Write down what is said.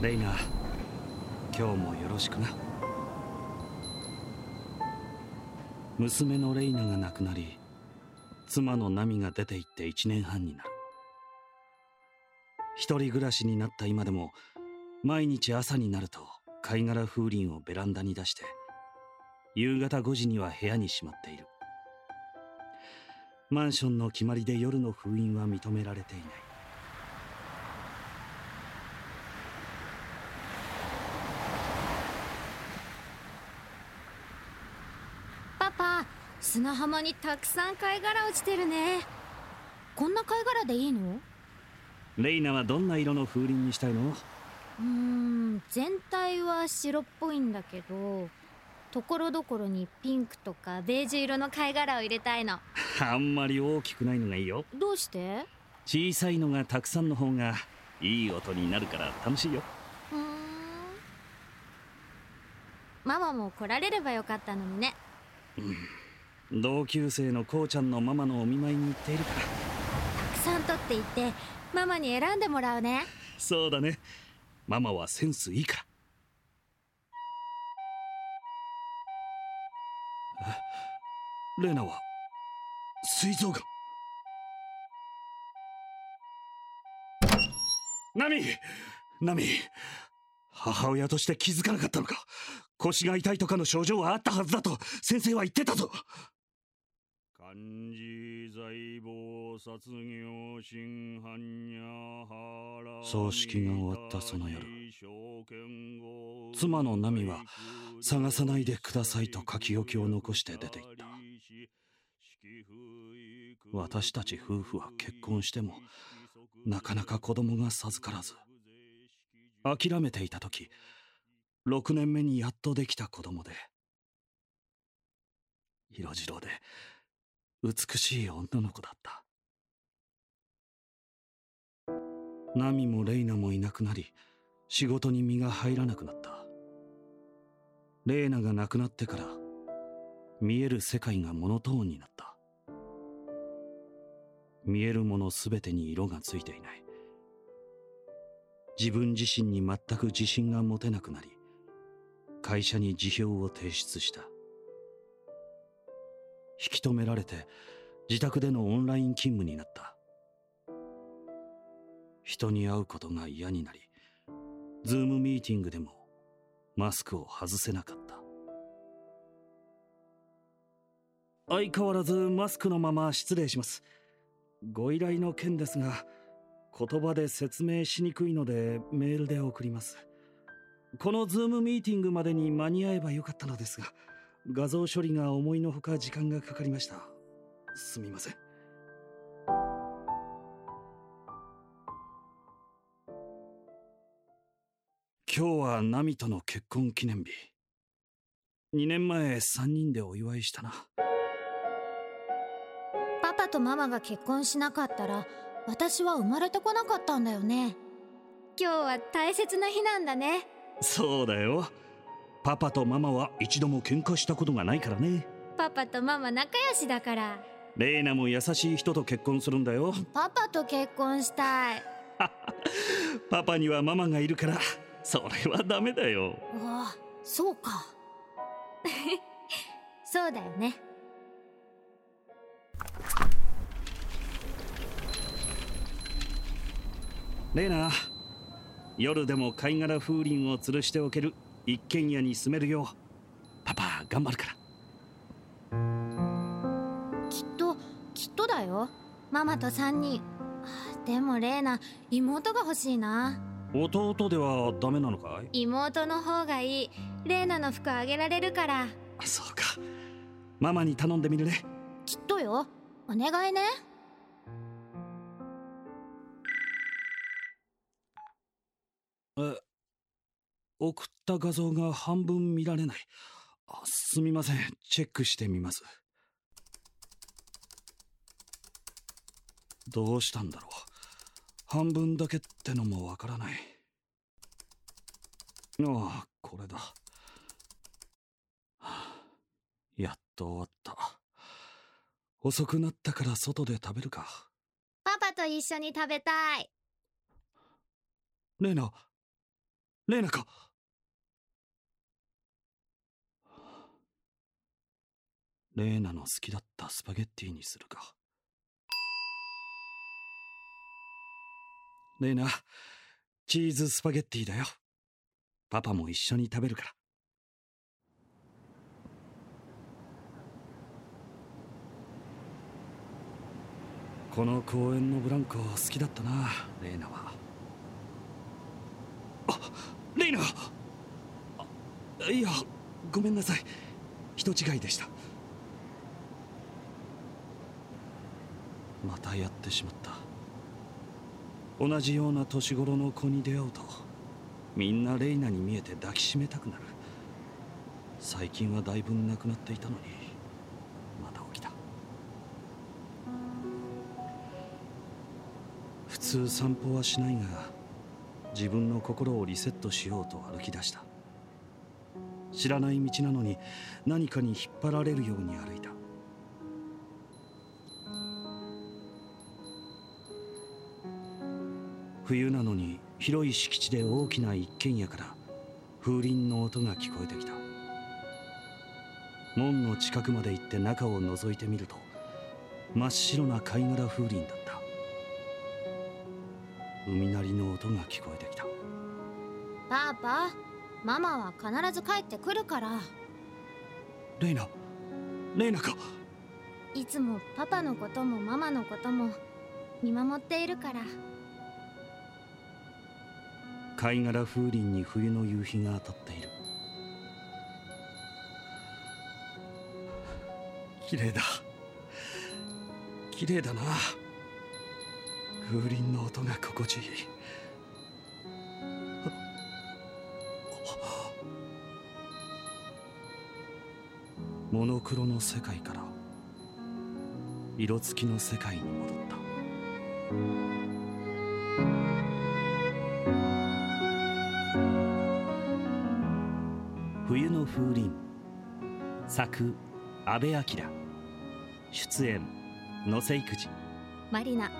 レイナ今日もよろしくな。娘のレイナが亡くなり妻のナミが出て行って1年半になる。一人暮らしになった今でも毎日朝になると貝殻風鈴をベランダに出して夕方5時には部屋にしまっている。マンションの決まりで夜の封印は認められていないパパ砂浜にたくさん貝殻落ちてるね。こんな貝殻でいいの？レイナはどんな色の風鈴にしたいの？うーん全体は白っぽいんだけどところどころにピンクとかベージュ色の貝殻を入れたいの。あんまり大きくないのがいいよ。どうして？小さいのがたくさんの方がいい音になるから楽しいよ。うーん。ママも来られればよかったのにね同級生のこうちゃんのママのお見舞いに行っているから。たくさん取っていってママに選んでもらうね。そうだね。ママはセンスいいから。え？レナは膵臓がん。ナミ！ナミ！母親として気づかなかったのか？腰が痛いとかの症状はあったはずだと先生は言ってたぞ漢字財宝殺業真犯や葬式が終わったその夜妻のナミは探さないでくださいと書き置きを残して出て行った。私たち夫婦は結婚してもなかなか子供が授からず諦めていた時6年目にやっとできた子供で色白で美しい女の子だった。ナミもレイナもいなくなり仕事に身が入らなくなった。レイナが亡くなってから見える世界がモノトーンになった。見えるものすべてに色がついていない。自分自身に全く自信が持てなくなり会社に辞表を提出した。引き止められて自宅でのオンライン勤務になった。人に会うことが嫌になりズームミーティングでもマスクを外せなかった。相変わらずマスクのまま失礼します。ご依頼の件ですが言葉で説明しにくいのでメールで送ります。このズームミーティングまでに間に合えばよかったのですが画像処理が思いのほか時間がかかりました。すみません。今日はナミとの結婚記念日。2年前3人でお祝いしたな。パパとママが結婚しなかったら私は生まれてこなかったんだよね。今日は大切な日なんだね。そうだよパパとママは一度も喧嘩したことがないからね。パパとママ仲良しだから。レイナも優しい人と結婚するんだよ。パパと結婚したい。パパにはママがいるからそれはダメだよ。ああそうか。そうだよね。レイナ夜でも貝殻風鈴を吊るしておける一軒家に住めるようパパ頑張るから。きっときっとだよ。ママと3人。でもレーナ妹が欲しいな。弟ではダメなのかい？妹の方がいい。レーナの服あげられるから。そうか。ママに頼んでみるね。きっとよ。お願いね送った画像が半分見られない。あすみません。チェックしてみます。どうしたんだろう。半分だけってのもわからない。ああこれだ、はあ、やっと終わった。遅くなったから外で食べるか。パパと一緒に食べたい。レイナレイナかレーナの好きだったスパゲッティにするか。レーナチーズスパゲッティだよ。パパも一緒に食べるから。この公園のブランコ好きだったなレイナは。あレイナ！あいやごめんなさい。人違いでした。またやってしまった。同じような年頃の子に出会うとみんなレイナに見えて抱きしめたくなる。最近はだいぶなくなっていたのにまた起きた。普通散歩はしないが自分の心をリセットしようと歩き出した。知らない道なのに何かに引っ張られるように歩いた。冬なのに広い敷地で大きな一軒家から風鈴の音が聞こえてきた。門の近くまで行って中を覗いてみると真っ白な貝殻風鈴だった。海鳴りの音が聞こえてきた。パパママは必ず帰ってくるから。レイナレイナか。いつもパパのこともママのことも見守っているから貝殻風鈴に冬の夕日が当たっている。綺麗だ。綺麗だな。風鈴の音が心地いい。モノクロの世界から色付きの世界に戻った冬の風鈴。作阿部明出演野瀬育児。マリナ。